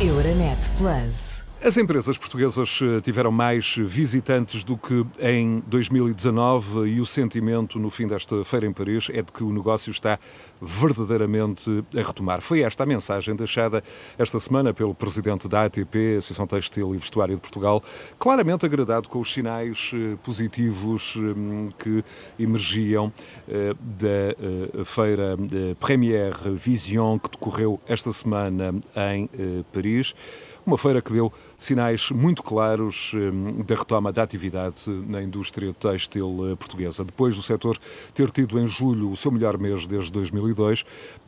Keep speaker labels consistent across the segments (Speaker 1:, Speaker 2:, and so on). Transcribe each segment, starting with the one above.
Speaker 1: Euronet Plus.
Speaker 2: As empresas portuguesas eh, tiveram mais visitantes do que em 2019 e o sentimento no fim desta feira em Paris é de que o negócio está verdadeiramente a retomar. Foi esta a mensagem deixada esta semana pelo presidente da ATP, Associação Textil e Vestuário de Portugal, claramente agradado com os sinais eh, positivos eh, que emergiam da feira Première Vision que decorreu esta semana em Paris. Uma feira que deu sinais muito claros hum, da retoma da atividade na indústria têxtil eh, portuguesa. Depois do setor ter tido em julho o seu melhor mês desde 2002,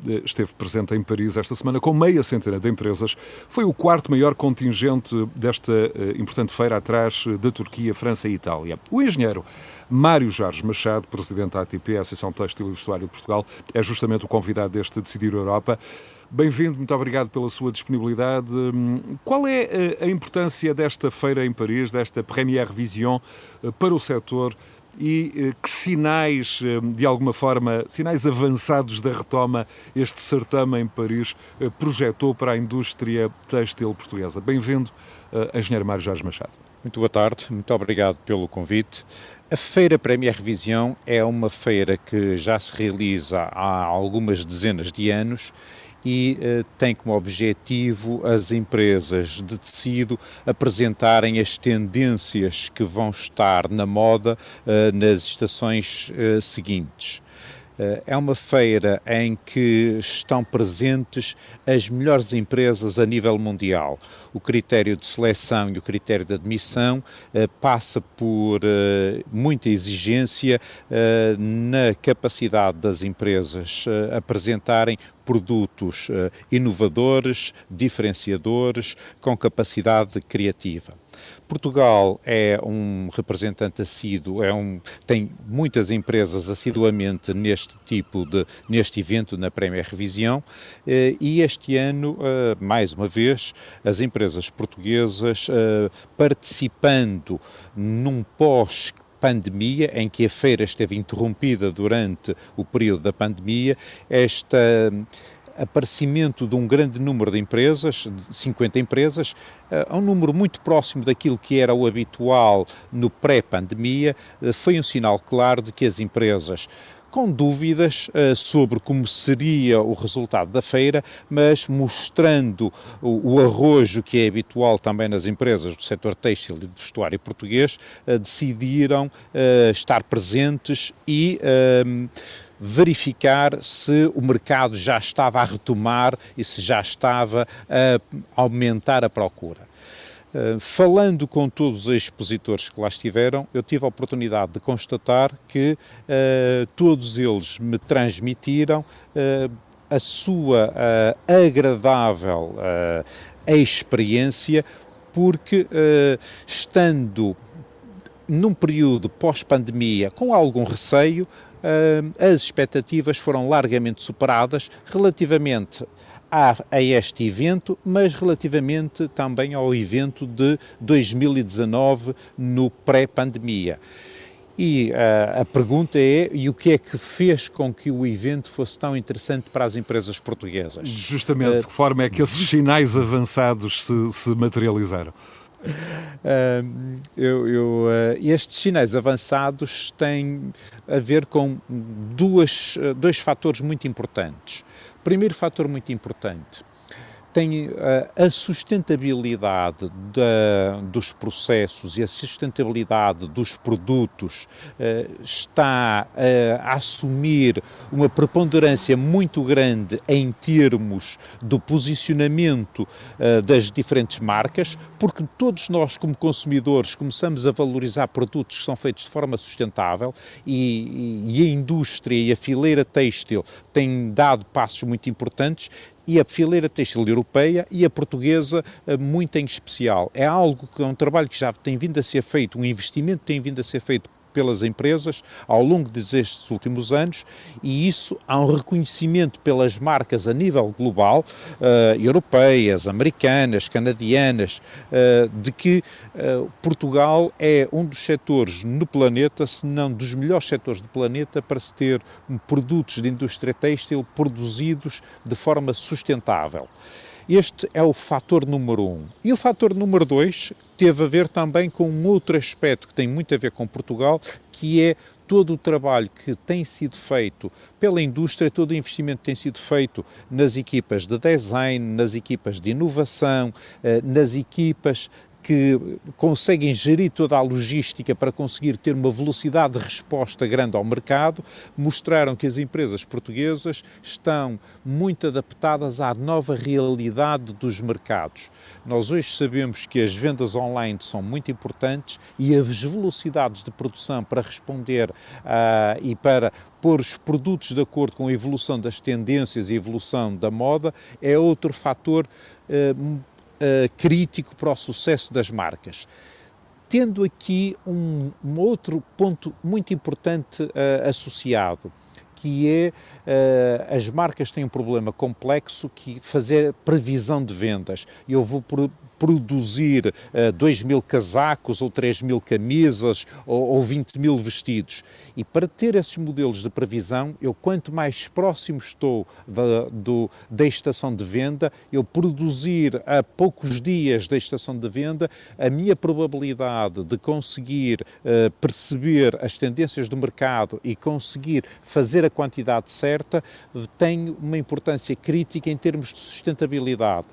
Speaker 2: eh, esteve presente em Paris esta semana com meia centena de empresas. Foi o quarto maior contingente desta eh, importante feira atrás da Turquia, França e Itália. O engenheiro Mário Jorge Machado, presidente da ATP, a Associação Têxtil e Vestuário de Portugal, é justamente o convidado deste Decidir Europa. Bem-vindo, muito obrigado pela sua disponibilidade. Hum, qual é eh, a importância desta feira em Paris, desta Première Vision, eh, para o setor e eh, que sinais, de alguma forma, sinais avançados da retoma, este certame em Paris projetou para a indústria têxtil portuguesa? Bem-vindo, Engenheiro Mário Jorge Machado.
Speaker 3: Muito boa tarde, muito obrigado pelo convite. A Feira Premier Vision é uma feira que já se realiza há algumas dezenas de anos e uh, tem como objetivo as empresas de tecido apresentarem as tendências que vão estar na moda uh, nas estações uh, seguintes. Eh, é uma feira em que estão presentes as melhores empresas a nível mundial. O critério de seleção e o critério de admissão eh, passa por eh, muita exigência na capacidade das empresas apresentarem produtos inovadores, diferenciadores, com capacidade criativa. Portugal é um representante assíduo, é um, tem muitas empresas assiduamente neste tipo de, neste evento, na Premier Revisão, eh, e este ano, eh, mais uma vez, as empresas portuguesas eh, participando num pós pandemia, em que a feira esteve interrompida durante o período da pandemia, esta aparecimento de um grande número de empresas, 50 empresas, eh, a um número muito próximo daquilo que era o habitual no pré-pandemia, eh, foi um sinal claro de que as empresas com dúvidas uh, sobre como seria o resultado da feira, mas mostrando o, arrojo que é habitual também nas empresas do setor têxtil e de vestuário português, decidiram estar presentes e verificar se o mercado já estava a retomar e se já estava a aumentar a procura. Uh, falando com todos os expositores que lá estiveram, eu tive a oportunidade de constatar que uh, todos eles me transmitiram uh, a sua agradável experiência, porque estando num período pós-pandemia com algum receio, as expectativas foram largamente superadas relativamente a, a, este evento, mas relativamente também ao evento de 2019 no pré-pandemia. E uh, a pergunta é: e o que é que fez com que o evento fosse tão interessante para as empresas portuguesas?
Speaker 2: Justamente, uh, de que forma é que esses sinais avançados se, se materializaram?
Speaker 3: Eu, eu, uh, estes sinais avançados têm a ver com duas, uh, dois fatores muito importantes. Primeiro fator muito importante tem eh, a sustentabilidade da, dos processos e a sustentabilidade dos produtos eh, está eh, a assumir uma preponderância muito grande em termos do posicionamento das diferentes marcas, porque todos nós, como consumidores, começamos a valorizar produtos que são feitos de forma sustentável e, e a indústria e a fileira têxtil têm dado passos muito importantes e a fileira têxtil europeia e a portuguesa eh, muito em especial. É algo que é um trabalho que já tem vindo a ser feito, um investimento que tem vindo a ser feito pelas empresas ao longo destes últimos anos e isso há um reconhecimento pelas marcas a nível global, uh, europeias, americanas, canadianas, uh, de que uh, Portugal é um dos setores no planeta, se não dos melhores setores do planeta, para se ter produtos de indústria têxtil produzidos de forma sustentável. Este é o fator número um. E o fator número dois teve a ver também com um outro aspecto que tem muito a ver com Portugal, que é todo o trabalho que tem sido feito pela indústria, todo o investimento que tem sido feito nas equipas de design, nas equipas de inovação, eh, nas equipas que conseguem gerir toda a logística para conseguir ter uma velocidade de resposta grande ao mercado, mostraram que as empresas portuguesas estão muito adaptadas à nova realidade dos mercados. Nós hoje sabemos que as vendas online são muito importantes e as velocidades de produção para responder uh, e para pôr os produtos de acordo com a evolução das tendências e evolução da moda é outro fator uh, uh, crítico para o sucesso das marcas. Tendo aqui um, um outro ponto muito importante uh, associado, que é uh, as marcas têm um problema complexo que fazer previsão de vendas. Eu vou produzir uh, eh, 2 mil casacos ou 3 mil camisas ou, ou 20 mil vestidos. E para ter esses modelos de previsão, eu quanto mais próximo estou da, do, da estação de venda, eu produzir a poucos dias da estação de venda, a minha probabilidade de conseguir uh, perceber as tendências do mercado e conseguir fazer a quantidade certa tem uma importância crítica em termos de sustentabilidade.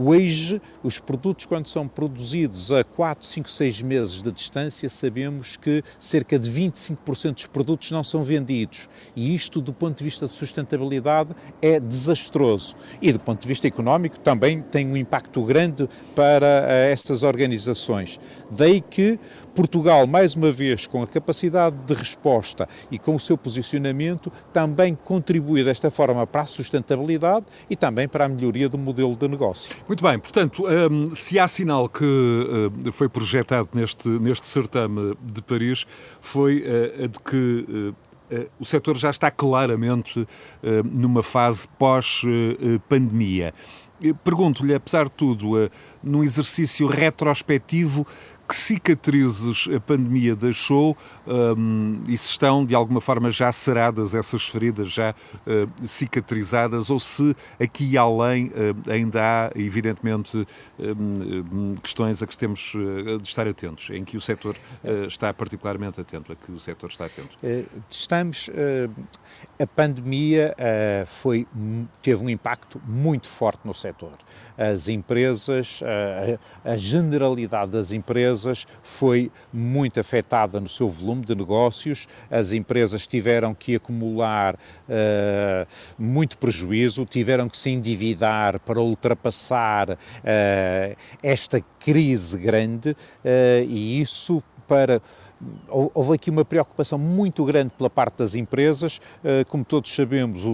Speaker 3: Hoje, os produtos, quando são produzidos a 4, 5, 6 meses de distância, sabemos que cerca de 25% dos produtos não são vendidos. E isto, do ponto de vista de sustentabilidade, é desastroso. E do ponto de vista económico, também tem um impacto grande para eh, estas organizações. Daí que Portugal, mais uma vez, com a capacidade de resposta e com o seu posicionamento, também contribui desta forma para a sustentabilidade e também para a melhoria do modelo de negócio.
Speaker 2: Muito bem, portanto, um, se há sinal que uh, foi projetado neste, neste certame de Paris, foi uh, de que uh, o setor já está claramente numa fase pós-pandemia. Pergunto-lhe, apesar de tudo, num exercício retrospectivo, que cicatrizes a pandemia deixou um, e se estão de alguma forma já saradas essas feridas, já uh, cicatrizadas, ou se aqui e além uh, ainda há, evidentemente, um, questões a que temos uh, de estar atentos, em que o setor está particularmente atento, a que o setor está atento.
Speaker 3: Estamos. a pandemia foi, teve um impacto muito forte no setor. As empresas, a generalidade das empresas foi muito afetada no seu volume de negócios, as empresas tiveram que acumular uh, muito prejuízo, tiveram que se endividar para ultrapassar uh, esta crise grande uh, e isso para houve aqui uma preocupação muito grande pela parte das empresas. Eh, como todos sabemos,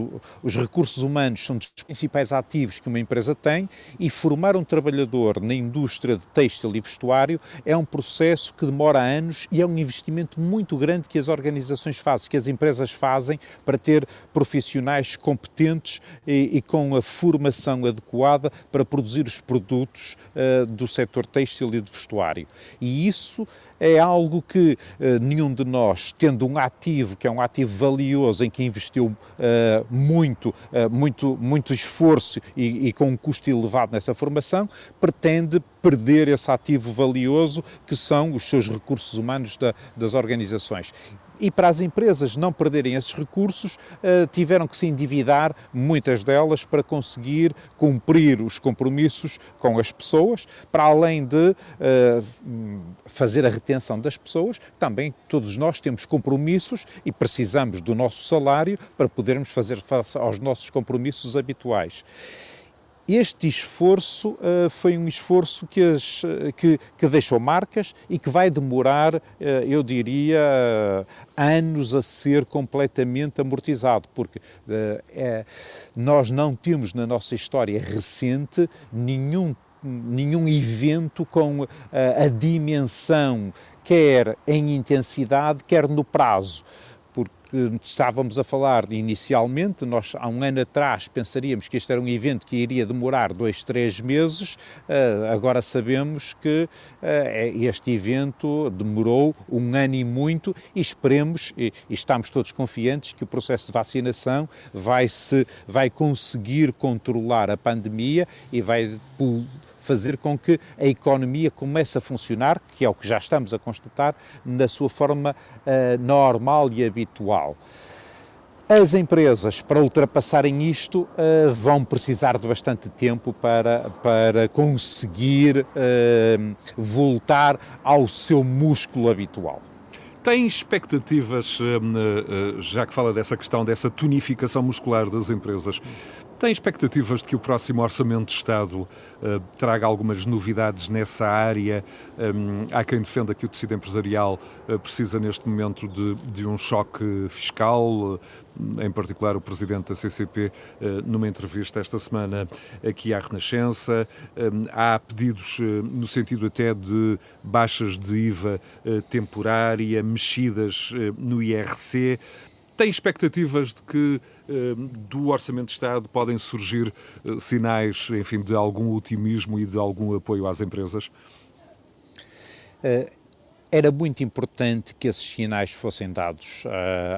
Speaker 3: os recursos humanos são dos principais ativos que uma empresa tem e formar um trabalhador na indústria de têxtil e vestuário é um processo que demora anos e é um investimento muito grande que as organizações fazem, que as empresas fazem para ter profissionais competentes e, e com a formação adequada para produzir os produtos uh, do setor têxtil e de vestuário. E isso é algo que uh, nenhum de nós, tendo um ativo que é um ativo valioso em que investiu uh, muito, uh, muito, muito esforço e, e, com um custo elevado nessa formação, pretende perder esse ativo valioso que são os seus recursos humanos da, das organizações e para as empresas não perderem esses recursos, eh, tiveram que se endividar, muitas delas, para conseguir cumprir os compromissos com as pessoas, para além de eh, fazer a retenção das pessoas, também todos nós temos compromissos e precisamos do nosso salário para podermos fazer face aos nossos compromissos habituais este esforço uh, foi um esforço que, as, que, que, deixou marcas e que vai demorar, uh, eu diria, uh, anos a ser completamente amortizado, porque é, nós não temos na nossa história recente nenhum, nenhum evento com a dimensão, quer em intensidade, quer no prazo que estávamos a falar inicialmente, nós há um ano atrás pensaríamos que este era um evento que iria demorar dois, três meses, uh, agora sabemos que uh, este evento demorou um ano e muito e esperemos e, e, estamos todos confiantes que o processo de vacinação vai, se, vai conseguir controlar a pandemia e vai fazer com que a economia comece a funcionar, que é o que já estamos a constatar, na sua forma uh, normal e habitual. As empresas, para ultrapassarem isto, uh, vão precisar de bastante tempo para, para conseguir uh, voltar ao seu músculo habitual.
Speaker 2: Tem expectativas, já que fala dessa questão, dessa tonificação muscular das empresas, tem expectativas de que o próximo Orçamento de Estado uh, traga algumas novidades nessa área? Há quem defenda que o tecido empresarial precisa neste momento de, de um choque fiscal, em particular o presidente da CCP, numa entrevista esta semana aqui à Renascença. Um, há pedidos no sentido até de baixas de IVA temporária, mexidas no IRC. Tem expectativas de que eh, do Orçamento de Estado podem surgir eh, sinais, enfim, de algum otimismo e de algum apoio às empresas?
Speaker 3: Era muito importante que esses sinais fossem dados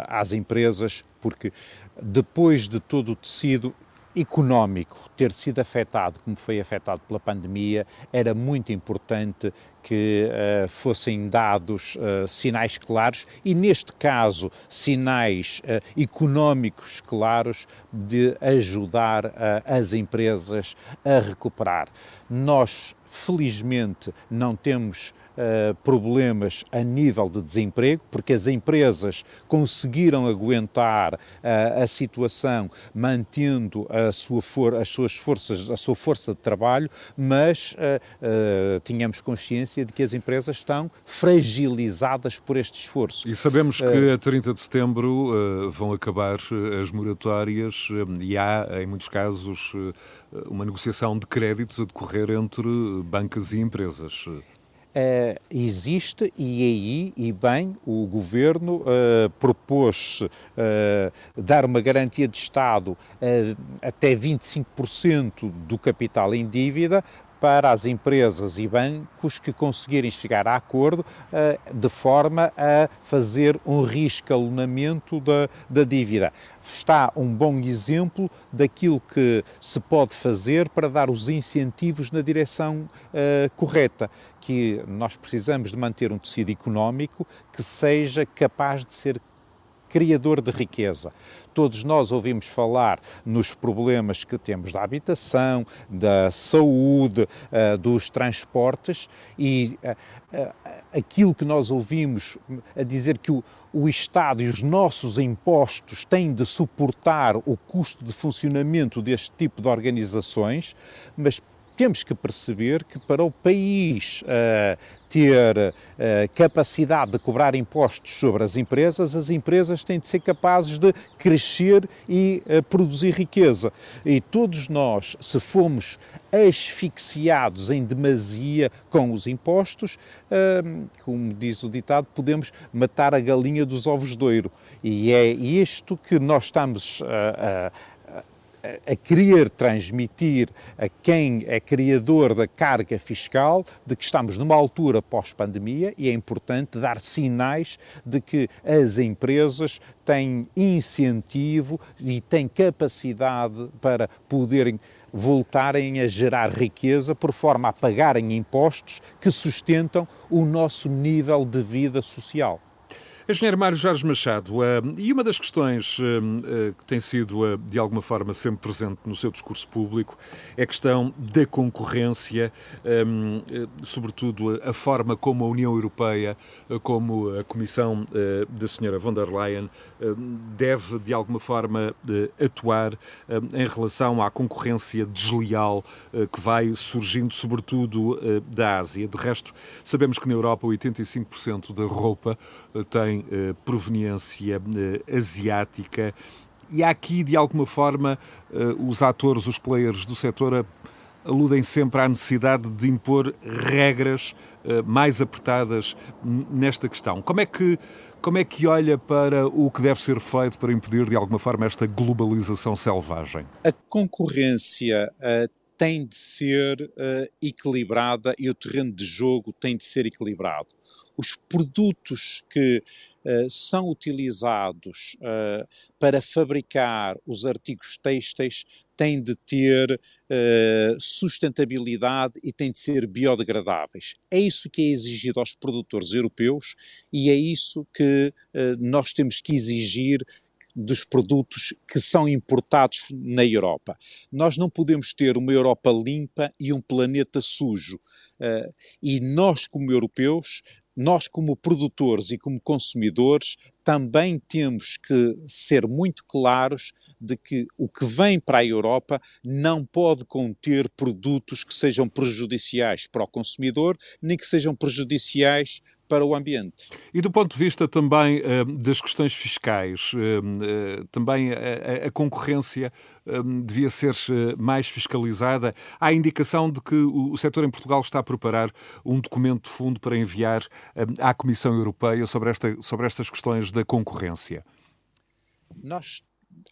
Speaker 3: às empresas, porque depois de todo o tecido económico ter sido afetado como foi afetado pela pandemia, era muito importante que uh, fossem dados uh, sinais claros e, neste caso, sinais uh, económicos claros de ajudar as empresas a recuperar. Nós, felizmente, não temos uh, problemas a nível de desemprego, porque as empresas conseguiram aguentar uh, a situação mantendo a sua for as suas forças, a sua força de trabalho, mas uh, tínhamos consciência de que as empresas estão fragilizadas por este esforço.
Speaker 2: E sabemos que a 30 de setembro vão acabar as moratórias e há, em muitos casos, uma negociação de créditos a decorrer entre bancas e empresas.
Speaker 3: Uh, existe e aí, e bem, o Governo uh, propôs uh, dar uma garantia de Estado até 25% do capital em dívida para as empresas e bancos que conseguirem chegar a acordo de forma a fazer um riscalonamento da, da dívida. Está um bom exemplo daquilo que se pode fazer para dar os incentivos na direção uh, correta, que nós precisamos de manter um tecido económico que seja capaz de ser criador de riqueza. Todos nós ouvimos falar nos problemas que temos da habitação, da saúde, uh, dos transportes e uh, uh, aquilo que nós ouvimos a dizer que o, o Estado e os nossos impostos têm de suportar o custo de funcionamento deste tipo de organizações, mas temos que perceber que para o país uh, ter uh, capacidade de cobrar impostos sobre as empresas, as empresas têm de ser capazes de crescer e uh, produzir riqueza. E todos nós, se formos asfixiados em demasia com os impostos, como diz o ditado, podemos matar a galinha dos ovos de ouro. E é isto que nós estamos a a querer transmitir a quem é criador da carga fiscal de que estamos numa altura pós-pandemia e é importante dar sinais de que as empresas têm incentivo e têm capacidade para poderem voltarem a gerar riqueza por forma a pagarem impostos que sustentam o nosso nível de vida social.
Speaker 2: Engenheiro Mário Jorge Machado, uh, e uma das questões uh, uh, que tem sido, de alguma forma, sempre presente no seu discurso público é a questão da concorrência, um, sobretudo a forma como a União Europeia, como a Comissão da Senhora von der Leyen deve, de alguma forma, atuar em relação à concorrência desleal que vai surgindo, sobretudo da Ásia. De resto, sabemos que na Europa 85% da roupa tem eh, proveniência eh, asiática e há aqui, de alguma forma, eh, os atores, os players do setor aludem sempre à necessidade de impor regras mais apertadas nesta questão. Como é que Como é que olha para o que deve ser feito para impedir, de alguma forma, esta globalização selvagem?
Speaker 3: A concorrência uh, tem de ser uh, equilibrada e o terreno de jogo tem de ser equilibrado. Os produtos que uh, são utilizados uh, para fabricar os artigos têxteis têm de ter sustentabilidade e têm de ser biodegradáveis. É isso que é exigido aos produtores europeus e é isso que nós temos que exigir dos produtos que são importados na Europa. Nós não podemos ter uma Europa limpa e um planeta sujo. Uh, e nós, como europeus, nós, como produtores e como consumidores, também temos que ser muito claros de que o que vem para a Europa não pode conter produtos que sejam prejudiciais para o consumidor, nem que sejam prejudiciais para o ambiente.
Speaker 2: E do ponto de vista também uh, das questões fiscais, uh, uh, também a, a concorrência devia ser mais fiscalizada. Há indicação de que o, o setor em Portugal está a preparar um documento de fundo para enviar à Comissão Europeia sobre, esta, sobre estas questões da concorrência.
Speaker 3: Nós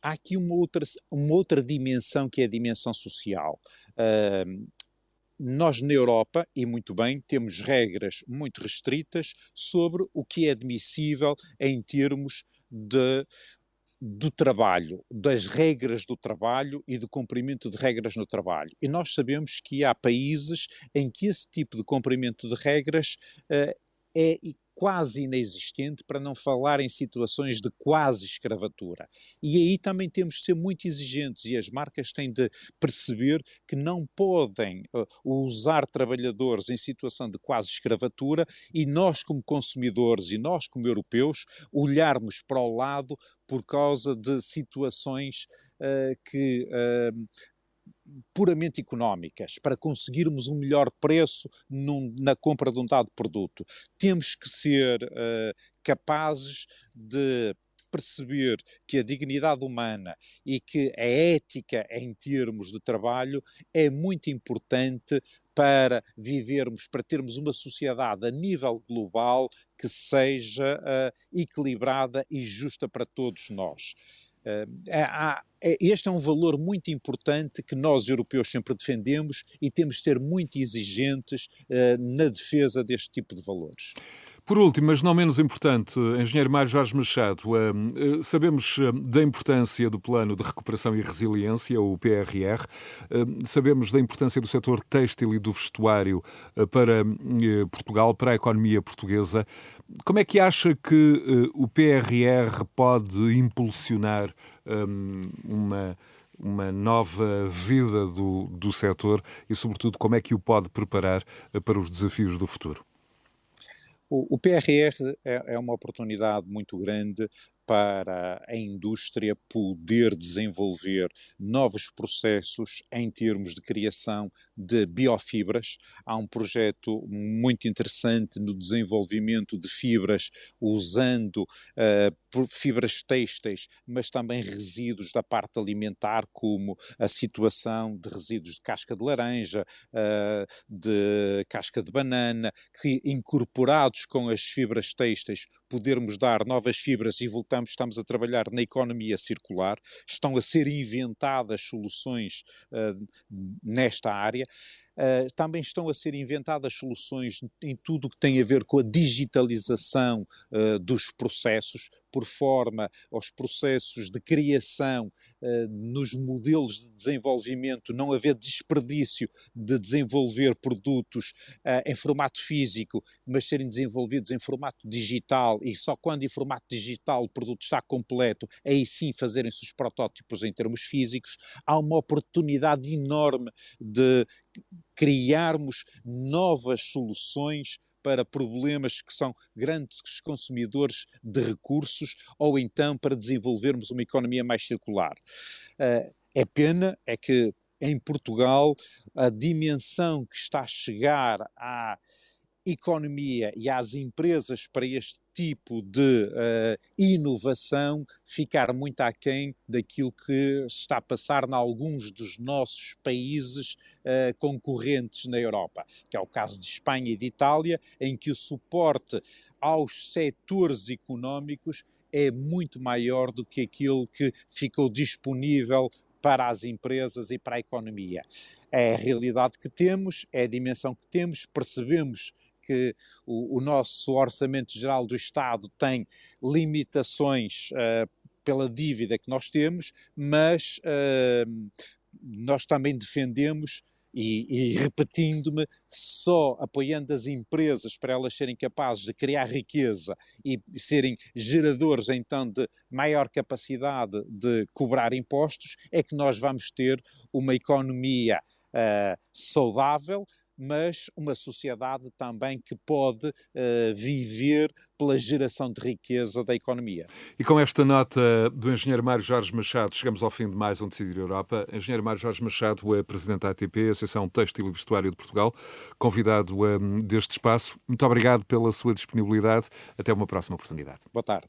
Speaker 3: há aqui uma outra, uma outra dimensão que é a dimensão social. Uh, nós na Europa, e muito bem, temos regras muito restritas sobre o que é admissível em termos de do trabalho, das regras do trabalho e do cumprimento de regras no trabalho. E nós sabemos que há países em que esse tipo de cumprimento de regras uh, é quase inexistente, para não falar em situações de quase escravatura. E aí também temos de ser muito exigentes e as marcas têm de perceber que não podem uh, usar trabalhadores em situação de quase escravatura e nós, como consumidores e nós, como europeus, olharmos para o lado por causa de situações uh, que uh, puramente económicas, para conseguirmos um melhor preço num, na compra de um dado produto. Temos que ser uh, capazes de perceber que a dignidade humana e que a ética em termos de trabalho é muito importante para vivermos, para termos uma sociedade a nível global que seja uh, equilibrada e justa para todos nós. Uh, há, é, este é um valor muito importante que nós, europeus, sempre defendemos e temos de ser muito exigentes na defesa deste tipo de valores.
Speaker 2: Por último, mas não menos importante, Engenheiro Mário Jorge Machado, sabemos da importância do Plano de Recuperação e Resiliência, o PRR, sabemos da importância do setor têxtil e do vestuário para Portugal, para a economia portuguesa. Como é que acha que o PRR pode impulsionar uma, uma nova vida do, do setor e, sobretudo, como é que o pode preparar eh, para os desafios do futuro?
Speaker 3: O, o PRR é, é, uma oportunidade muito grande para a indústria poder desenvolver novos processos em termos de criação de biofibras. Há um projeto muito interessante no desenvolvimento de fibras usando uh, fibras têxteis, mas também resíduos da parte alimentar, como a situação de resíduos de casca de laranja, uh, de casca de banana, que incorporados com as fibras têxteis podermos dar novas fibras e voltamos, estamos a trabalhar na economia circular, estão a ser inventadas soluções uh, nesta área. Uh, também estão a ser inventadas soluções em tudo o que tem a ver com a digitalização uh, dos processos, por forma aos processos de criação uh, nos modelos de desenvolvimento, não haver desperdício de desenvolver produtos em formato físico, mas serem desenvolvidos em formato digital e só quando em formato digital o produto está completo, aí sim fazerem-se os protótipos em termos físicos, há uma oportunidade enorme de criarmos novas soluções para problemas que são grandes consumidores de recursos ou então para desenvolvermos uma economia mais circular. Uh, é pena é que em Portugal a dimensão que está a chegar à economia e às empresas para este tipo de uh, inovação ficar muito aquém daquilo que está a passar em alguns dos nossos países uh, concorrentes na Europa, que é o caso de Espanha e de Itália, em que o suporte aos setores económicos é muito maior do que aquilo que ficou disponível para as empresas e para a economia. É a realidade que temos, é a dimensão que temos, percebemos que o, o nosso orçamento geral do Estado tem limitações uh, pela dívida que nós temos, mas uh, nós também defendemos e, e repetindo-me, só apoiando as empresas para elas serem capazes de criar riqueza e serem geradores então de maior capacidade de cobrar impostos, é que nós vamos ter uma economia uh, saudável, mas uma sociedade também que pode uh, viver pela geração de riqueza da economia.
Speaker 2: E com esta nota do engenheiro Mário Jorge Machado, chegamos ao fim de mais um Decidir Europa. Engenheiro Mário Jorge Machado é presidente da ATP, Associação Têxtil e Vestuário de Portugal, convidado um, deste espaço. Muito obrigado pela sua disponibilidade. Até uma próxima oportunidade.
Speaker 3: Boa tarde.